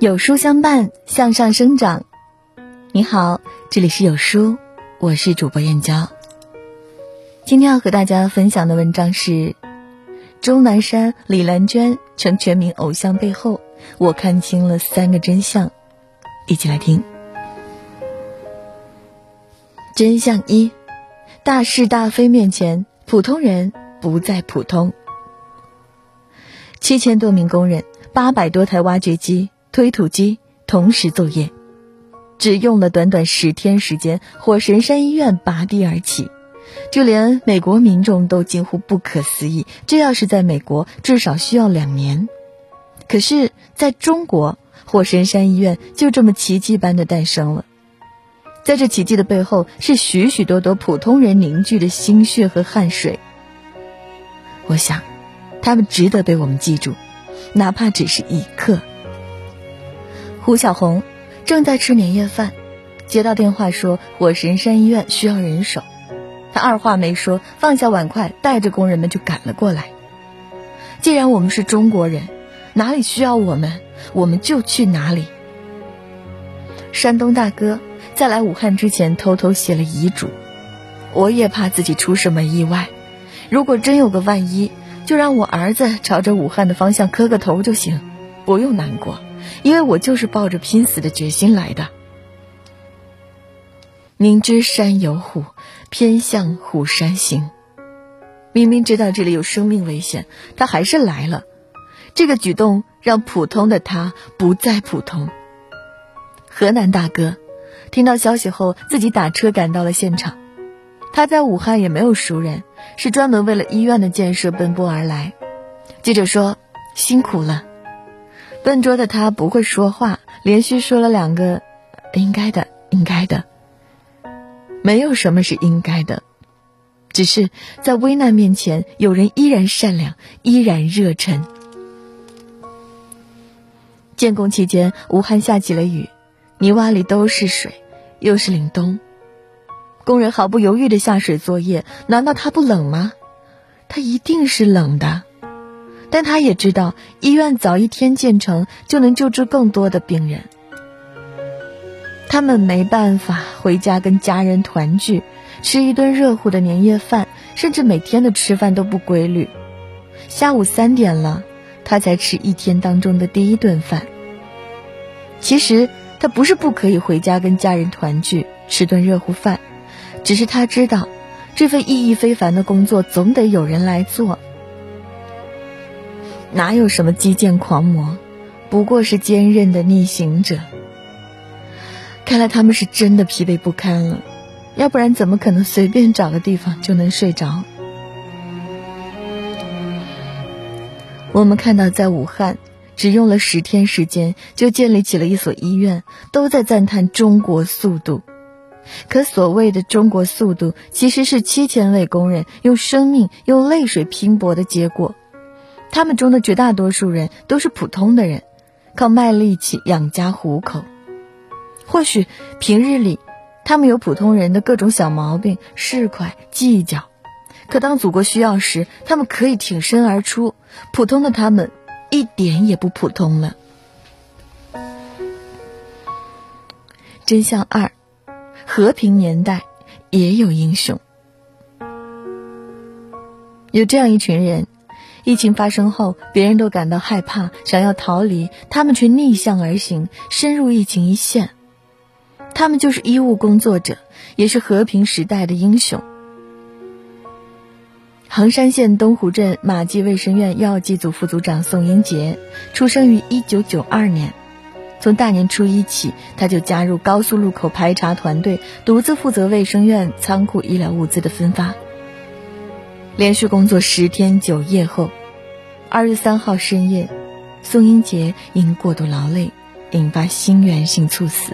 有书相伴，向上生长。你好，这里是有书，我是主播燕娇。今天要和大家分享的文章是钟南山、李兰娟成全民偶像背后，我看清了三个真相。一起来听。真相一：大是大非面前，普通人不再普通。七千多名工人，八百多台挖掘机。推土机同时作业，只用了短短十天时间，火神山医院拔地而起，就连美国民众都惊呼不可思议。这要是在美国，至少需要两年。可是，在中国，火神山医院就这么奇迹般的诞生了。在这奇迹的背后，是许许多多普通人凝聚的心血和汗水。我想，他们值得被我们记住，哪怕只是一刻。胡小红正在吃年夜饭，接到电话说火神山医院需要人手，他二话没说，放下碗筷，带着工人们就赶了过来。既然我们是中国人，哪里需要我们，我们就去哪里。山东大哥在来武汉之前偷偷写了遗嘱，我也怕自己出什么意外，如果真有个万一，就让我儿子朝着武汉的方向磕个头就行，不用难过。因为我就是抱着拼死的决心来的。明知山有虎，偏向虎山行。明明知道这里有生命危险，他还是来了。这个举动让普通的他不再普通。河南大哥听到消息后，自己打车赶到了现场。他在武汉也没有熟人，是专门为了医院的建设奔波而来。记者说：“辛苦了。”笨拙的他不会说话，连续说了两个“应该的，应该的”。没有什么是应该的，只是在危难面前，有人依然善良，依然热忱。建工期间，武汉下起了雨，泥洼里都是水，又是凛冬，工人毫不犹豫的下水作业。难道他不冷吗？他一定是冷的。但他也知道，医院早一天建成就能救治更多的病人。他们没办法回家跟家人团聚，吃一顿热乎的年夜饭，甚至每天的吃饭都不规律。下午三点了，他才吃一天当中的第一顿饭。其实他不是不可以回家跟家人团聚，吃顿热乎饭，只是他知道，这份意义非凡的工作总得有人来做。哪有什么基建狂魔，不过是坚韧的逆行者。看来他们是真的疲惫不堪了，要不然怎么可能随便找个地方就能睡着？我们看到，在武汉只用了十天时间就建立起了一所医院，都在赞叹中国速度。可所谓的中国速度，其实是七千位工人用生命、用泪水拼搏的结果。他们中的绝大多数人都是普通的人，靠卖力气养家糊口。或许平日里，他们有普通人的各种小毛病、市侩、计较，可当祖国需要时，他们可以挺身而出。普通的他们，一点也不普通了。真相二：和平年代也有英雄，有这样一群人。疫情发生后，别人都感到害怕，想要逃离，他们却逆向而行，深入疫情一线。他们就是医务工作者，也是和平时代的英雄。衡山县东湖镇马季卫生院药剂组副组长宋英杰，出生于一九九二年。从大年初一起，他就加入高速路口排查团队，独自负责卫生院仓库医疗物资的分发。连续工作十天九夜后，二月三号深夜，宋英杰因过度劳累，引发心源性猝死。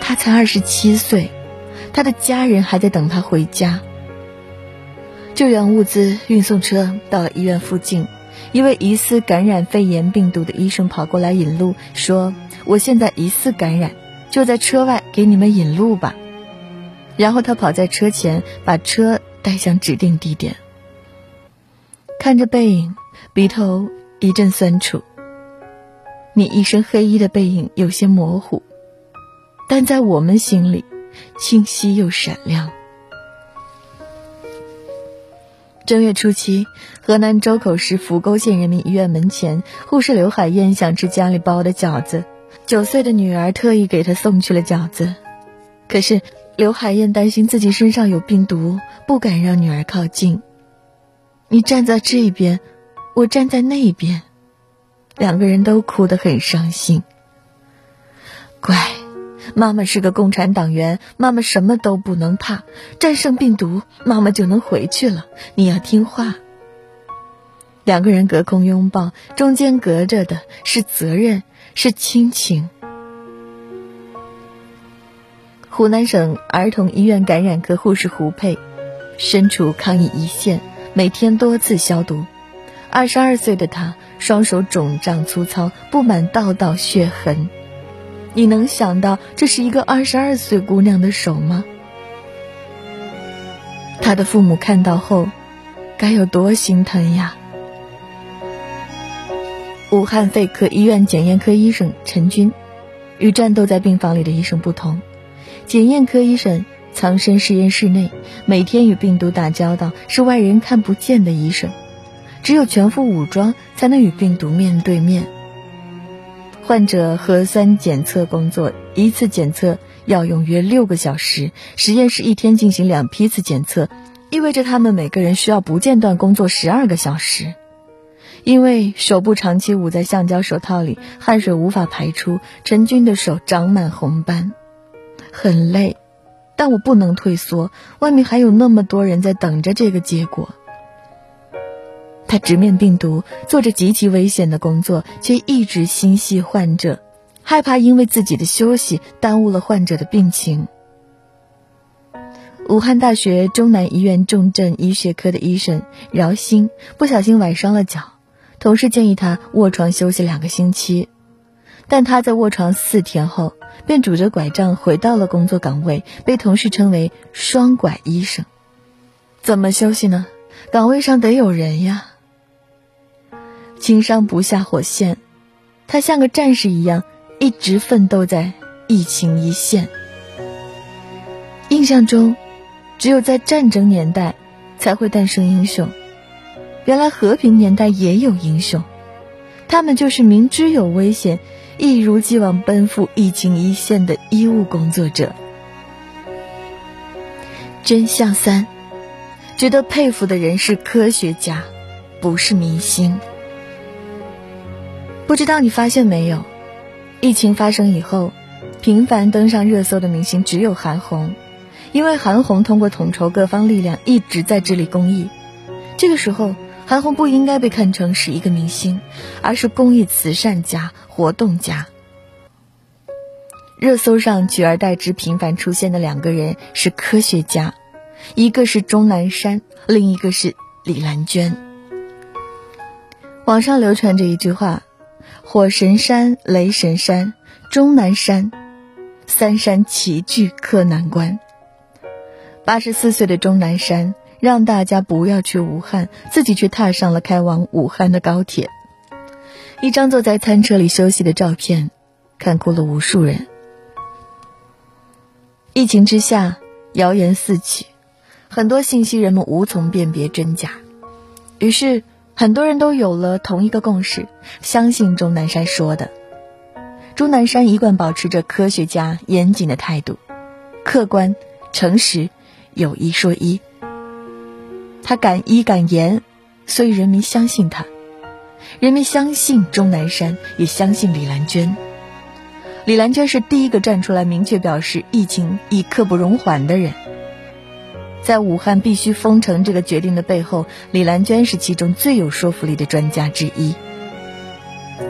他才二十七岁，他的家人还在等他回家。救援物资运送车到了医院附近，一位疑似感染肺炎病毒的医生跑过来引路，说：“我现在疑似感染，就在车外给你们引路吧。”然后他跑在车前，把车。带向指定地点，看着背影，鼻头一阵酸楚。你一身黑衣的背影有些模糊，但在我们心里，清晰又闪亮。正月初七，河南周口市扶沟县人民医院门前，护士刘海燕想吃家里包的饺子，九岁的女儿特意给她送去了饺子。可是刘海燕担心自己身上有病毒，不敢让女儿靠近。你站在这边，我站在那边，两个人都哭得很伤心。乖，妈妈是个共产党员，妈妈什么都不能怕，战胜病毒，妈妈就能回去了。你要听话。两个人隔空拥抱，中间隔着的是责任，是亲情。湖南省儿童医院感染科护士胡佩，身处抗疫一线。每天多次消毒，二十二岁的她双手肿胀粗糙，布满道道血痕。你能想到这是一个二十二岁姑娘的手吗？她的父母看到后，该有多心疼呀！武汉肺科医院检验科医生陈军，与战斗在病房里的医生不同，检验科医生。藏身实验室内，每天与病毒打交道，是外人看不见的医生。只有全副武装，才能与病毒面对面。患者核酸检测工作，一次检测要用约六个小时。实验室一天进行两批次检测，意味着他们每个人需要不间断工作十二个小时。因为手部长期捂在橡胶手套里，汗水无法排出，陈军的手长满红斑，很累。但我不能退缩，外面还有那么多人在等着这个结果。他直面病毒，做着极其危险的工作，却一直心系患者，害怕因为自己的休息耽误了患者的病情。武汉大学中南医院重症医学科的医生饶鑫不小心崴伤了脚，同事建议他卧床休息两个星期，但他在卧床四天后。便拄着拐杖回到了工作岗位，被同事称为“双拐医生”。怎么休息呢？岗位上得有人呀。轻伤不下火线，他像个战士一样，一直奋斗在疫情一线。印象中，只有在战争年代才会诞生英雄，原来和平年代也有英雄，他们就是明知有危险。一如既往奔赴疫情一线的医务工作者。真相三：值得佩服的人是科学家，不是明星。不知道你发现没有，疫情发生以后，频繁登上热搜的明星只有韩红，因为韩红通过统筹各方力量一直在致力公益。这个时候。韩红不应该被看成是一个明星，而是公益慈善家、活动家。热搜上取而代之频繁出现的两个人是科学家，一个是钟南山，另一个是李兰娟。网上流传着一句话：“火神山、雷神山、钟南山，三山齐聚克难关。”八十四岁的钟南山。让大家不要去武汉，自己却踏上了开往武汉的高铁。一张坐在餐车里休息的照片，看哭了无数人。疫情之下，谣言四起，很多信息人们无从辨别真假，于是很多人都有了同一个共识：相信钟南山说的。钟南山一贯保持着科学家严谨的态度，客观、诚实，有一说一。他敢医敢言，所以人民相信他。人民相信钟南山，也相信李兰娟。李兰娟是第一个站出来明确表示疫情已刻不容缓的人。在武汉必须封城这个决定的背后，李兰娟是其中最有说服力的专家之一。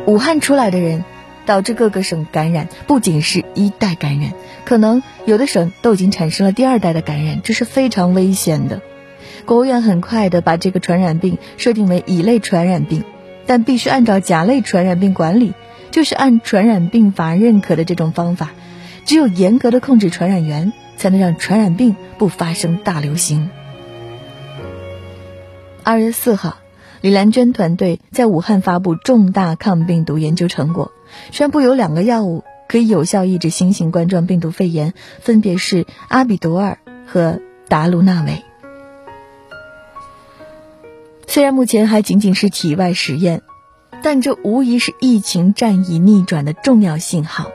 武汉出来的人，导致各个省感染，不仅是一代感染，可能有的省都已经产生了第二代的感染，这是非常危险的。国务院很快的把这个传染病设定为乙类传染病，但必须按照甲类传染病管理，就是按传染病法认可的这种方法。只有严格的控制传染源，才能让传染病不发生大流行。二月四号，李兰娟团队在武汉发布重大抗病毒研究成果，宣布有两个药物可以有效抑制新型冠状病毒肺炎，分别是阿比多尔和达卢纳韦。虽然目前还仅仅是体外实验，但这无疑是疫情战役逆转的重要信号。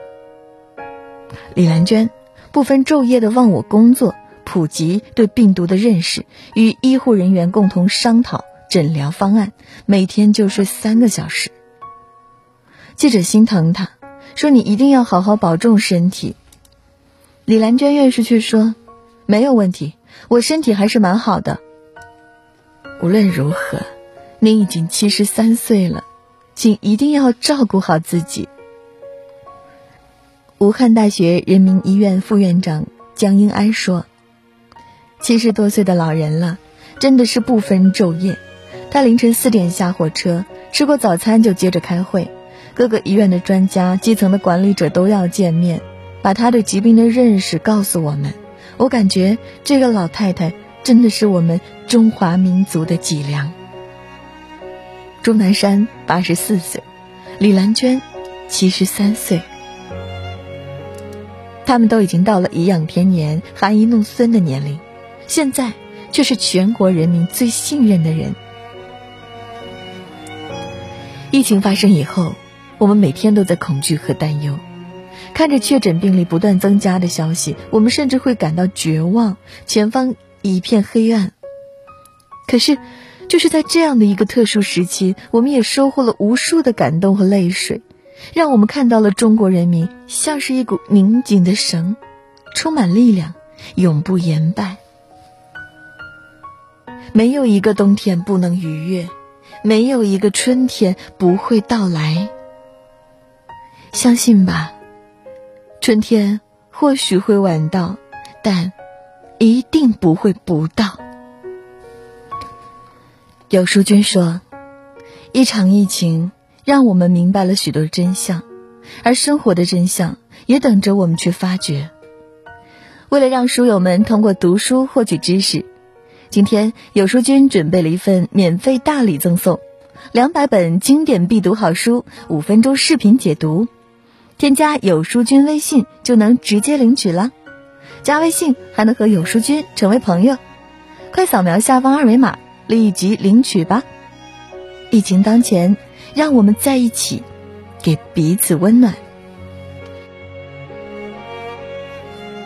李兰娟不分昼夜的忘我工作，普及对病毒的认识，与医护人员共同商讨。诊疗方案，每天就睡三个小时。记者心疼他，说：“你一定要好好保重身体。”李兰娟院士却说：“没有问题，我身体还是蛮好的。”无论如何，您已经七十三岁了，请一定要照顾好自己。武汉大学人民医院副院长江英安说：“七十多岁的老人了，真的是不分昼夜。”他凌晨四点下火车，吃过早餐就接着开会，各个医院的专家、基层的管理者都要见面，把他对疾病的认识告诉我们。我感觉这个老太太真的是我们中华民族的脊梁。钟南山八十四岁，李兰娟七十三岁，他们都已经到了颐养天年、含饴弄孙的年龄，现在却是全国人民最信任的人。疫情发生以后，我们每天都在恐惧和担忧，看着确诊病例不断增加的消息，我们甚至会感到绝望，前方一片黑暗。可是，就是在这样的一个特殊时期，我们也收获了无数的感动和泪水，让我们看到了中国人民像是一股拧紧的绳，充满力量，永不言败。没有一个冬天不能逾越。没有一个春天不会到来，相信吧。春天或许会晚到，但一定不会不到。有书君说，一场疫情让我们明白了许多真相，而生活的真相也等着我们去发掘。为了让书友们通过读书获取知识。今天有书君准备了一份免费大礼赠送，两百本经典必读好书，五分钟视频解读，添加有书君微信就能直接领取了。加微信还能和有书君成为朋友，快扫描下方二维码立即领取吧。疫情当前，让我们在一起，给彼此温暖。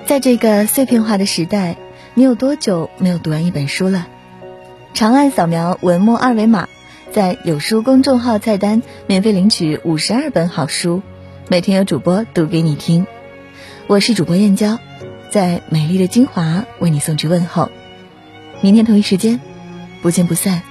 在这个碎片化的时代。你有多久没有读完一本书了？长按扫描文末二维码，在有书公众号菜单免费领取五十二本好书，每天有主播读给你听。我是主播燕娇，在美丽的金华为你送去问候。明天同一时间，不见不散。